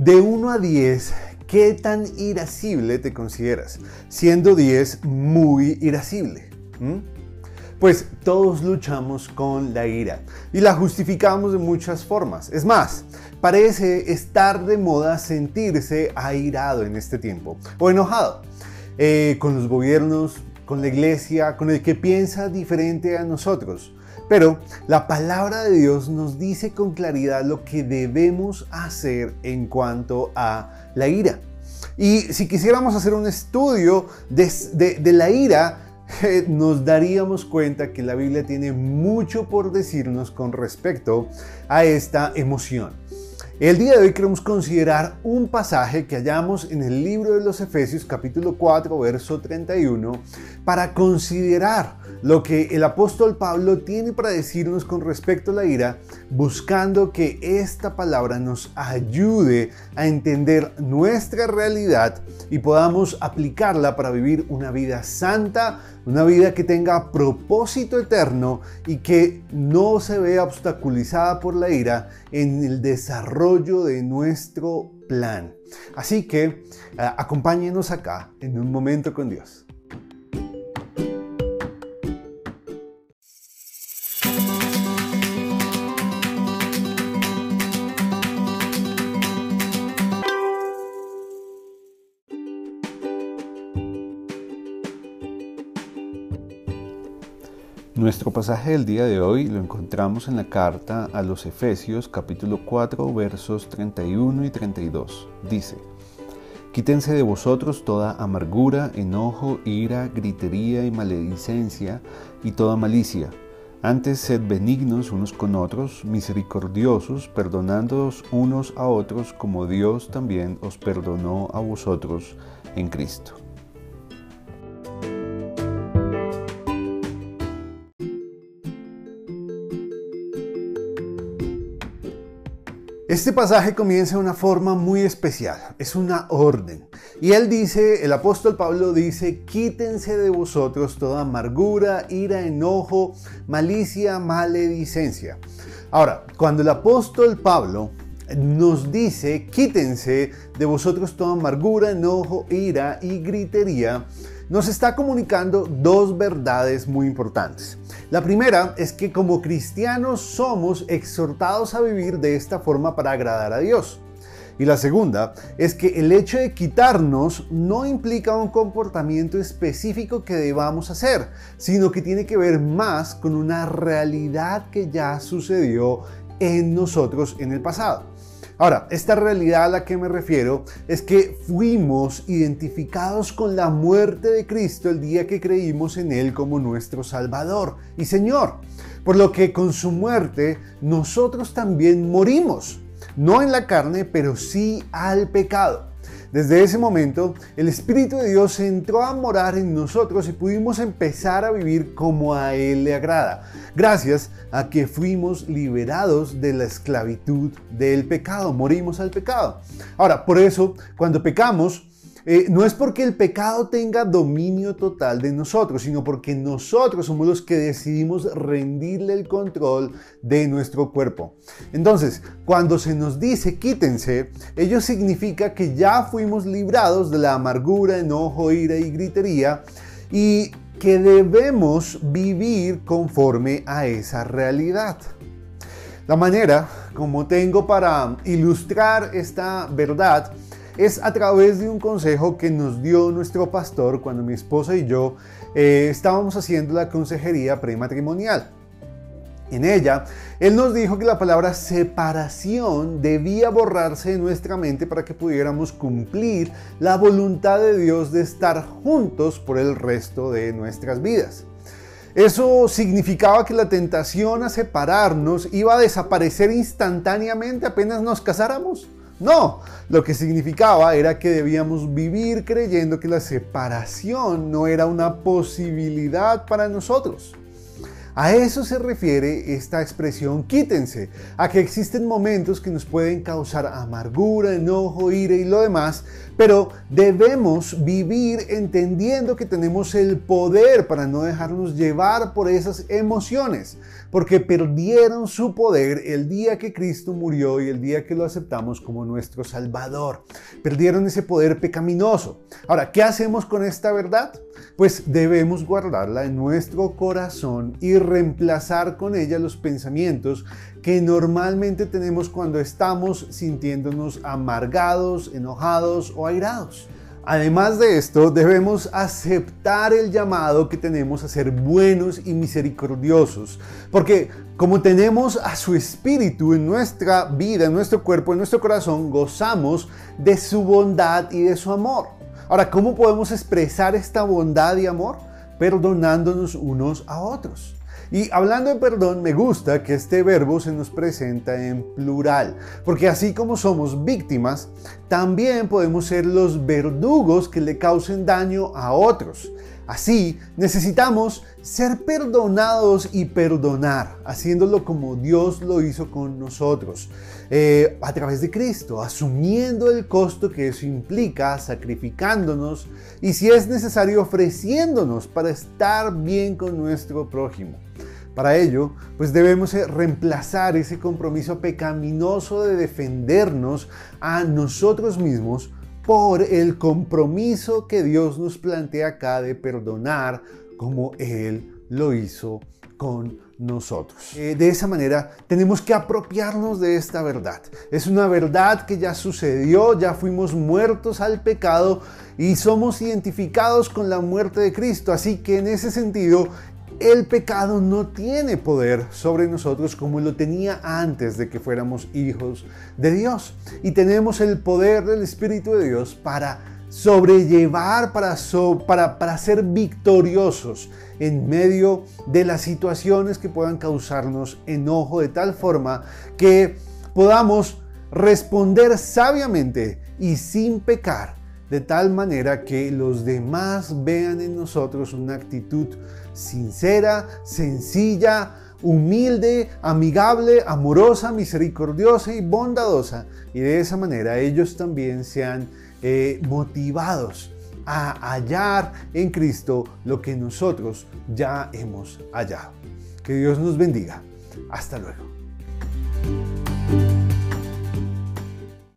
De 1 a 10, ¿qué tan irascible te consideras? Siendo 10 muy irascible. Pues todos luchamos con la ira y la justificamos de muchas formas. Es más, parece estar de moda sentirse airado en este tiempo o enojado eh, con los gobiernos, con la iglesia, con el que piensa diferente a nosotros. Pero la palabra de Dios nos dice con claridad lo que debemos hacer en cuanto a la ira. Y si quisiéramos hacer un estudio de, la ira, nos daríamos cuenta que la Biblia tiene mucho por decirnos con respecto a esta emoción. El día de hoy queremos considerar un pasaje que hallamos en el libro de los Efesios capítulo 4 verso 31 para considerar lo que el apóstol Pablo tiene para decirnos con respecto a la ira, buscando que esta palabra nos ayude a entender nuestra realidad y podamos aplicarla para vivir una vida santa, una vida que tenga propósito eterno y que no se vea obstaculizada por la ira en el desarrollo de nuestro plan. Así que eh, acompáñenos acá en un momento con Dios. Nuestro pasaje del día de hoy lo encontramos en la carta a los Efesios capítulo 4 versos 31 y 32. Dice, Quítense de vosotros toda amargura, enojo, ira, gritería y maledicencia y toda malicia. Antes sed benignos unos con otros, misericordiosos, perdonándoos unos a otros como Dios también os perdonó a vosotros en Cristo. Este pasaje comienza de una forma muy especial, es una orden. Y él dice, el apóstol Pablo dice, quítense de vosotros toda amargura, ira, enojo, malicia, maledicencia. Ahora, cuando el apóstol Pablo nos dice, quítense de vosotros toda amargura, enojo, ira y gritería, nos está comunicando dos verdades muy importantes. La primera es que como cristianos somos exhortados a vivir de esta forma para agradar a Dios. Y la segunda es que el hecho de quitarnos no implica un comportamiento específico que debamos hacer, sino que tiene que ver más con una realidad que ya sucedió en nosotros en el pasado. Ahora, esta realidad a la que me refiero es que fuimos identificados con la muerte de Cristo el día que creímos en Él como nuestro Salvador y Señor. Por lo que con su muerte nosotros también morimos, no en la carne, pero sí al pecado. Desde ese momento, el Espíritu de Dios entró a morar en nosotros y pudimos empezar a vivir como a Él le agrada, gracias a que fuimos liberados de la esclavitud del pecado, morimos al pecado. Ahora, por eso, cuando pecamos, eh, no es porque el pecado tenga dominio total de nosotros, sino porque nosotros somos los que decidimos rendirle el control de nuestro cuerpo. Entonces, cuando se nos dice quítense, ello significa que ya fuimos librados de la amargura, enojo, ira y gritería y que debemos vivir conforme a esa realidad. La manera como tengo para ilustrar esta verdad es a través de un consejo que nos dio nuestro pastor cuando mi esposa y yo eh, estábamos haciendo la consejería prematrimonial. En ella, él nos dijo que la palabra separación debía borrarse de nuestra mente para que pudiéramos cumplir la voluntad de Dios de estar juntos por el resto de nuestras vidas. Eso significaba que la tentación a separarnos iba a desaparecer instantáneamente apenas nos casáramos. No, lo que significaba era que debíamos vivir creyendo que la separación no era una posibilidad para nosotros. A eso se refiere esta expresión quítense, a que existen momentos que nos pueden causar amargura, enojo, ira y lo demás, Pero debemos vivir entendiendo que tenemos el poder para no dejarnos llevar por esas emociones, porque perdieron su poder el día que Cristo murió y el día que lo aceptamos como nuestro Salvador. Perdieron ese poder pecaminoso. Ahora, ¿qué hacemos con esta verdad? Pues debemos guardarla en nuestro corazón y reemplazar con ella los pensamientos que normalmente tenemos cuando estamos sintiéndonos amargados, enojados o airados. Además de esto, debemos aceptar el llamado que tenemos a ser buenos y misericordiosos, porque como tenemos a su espíritu en nuestra vida, en nuestro cuerpo, en nuestro corazón, gozamos de su bondad y de su amor. Ahora, ¿cómo podemos expresar esta bondad y amor? Perdonándonos unos a otros. Y hablando de perdón, me gusta que este verbo se nos presenta en plural, porque así como somos víctimas, también podemos ser los verdugos que le causen daño a otros. Así necesitamos ser perdonados y perdonar, haciéndolo como Dios lo hizo con nosotros, eh, a través de Cristo, asumiendo el costo que eso implica, sacrificándonos y si es necesario ofreciéndonos para estar bien con nuestro prójimo. Para ello, pues debemos eh, reemplazar ese compromiso pecaminoso de defendernos a nosotros mismos por el compromiso que Dios nos plantea acá de perdonar como Él lo hizo con nosotros. Eh, de esa manera tenemos que apropiarnos de esta verdad. Es una verdad que ya sucedió, ya fuimos muertos al pecado y somos identificados con la muerte de Cristo. Así que en ese sentido el pecado no tiene poder sobre nosotros como lo tenía antes de que fuéramos hijos de Dios. Y tenemos el poder del Espíritu de Dios para sobrellevar, para, para, para ser victoriosos en medio de las situaciones que puedan causarnos enojo de tal forma que podamos responder sabiamente y sin pecar de tal manera que los demás vean en nosotros una actitud sincera, sencilla, humilde, amigable, amorosa, misericordiosa y bondadosa. Y de esa manera ellos también sean eh, motivados a hallar en Cristo lo que nosotros ya hemos hallado. Que Dios nos bendiga. Hasta luego.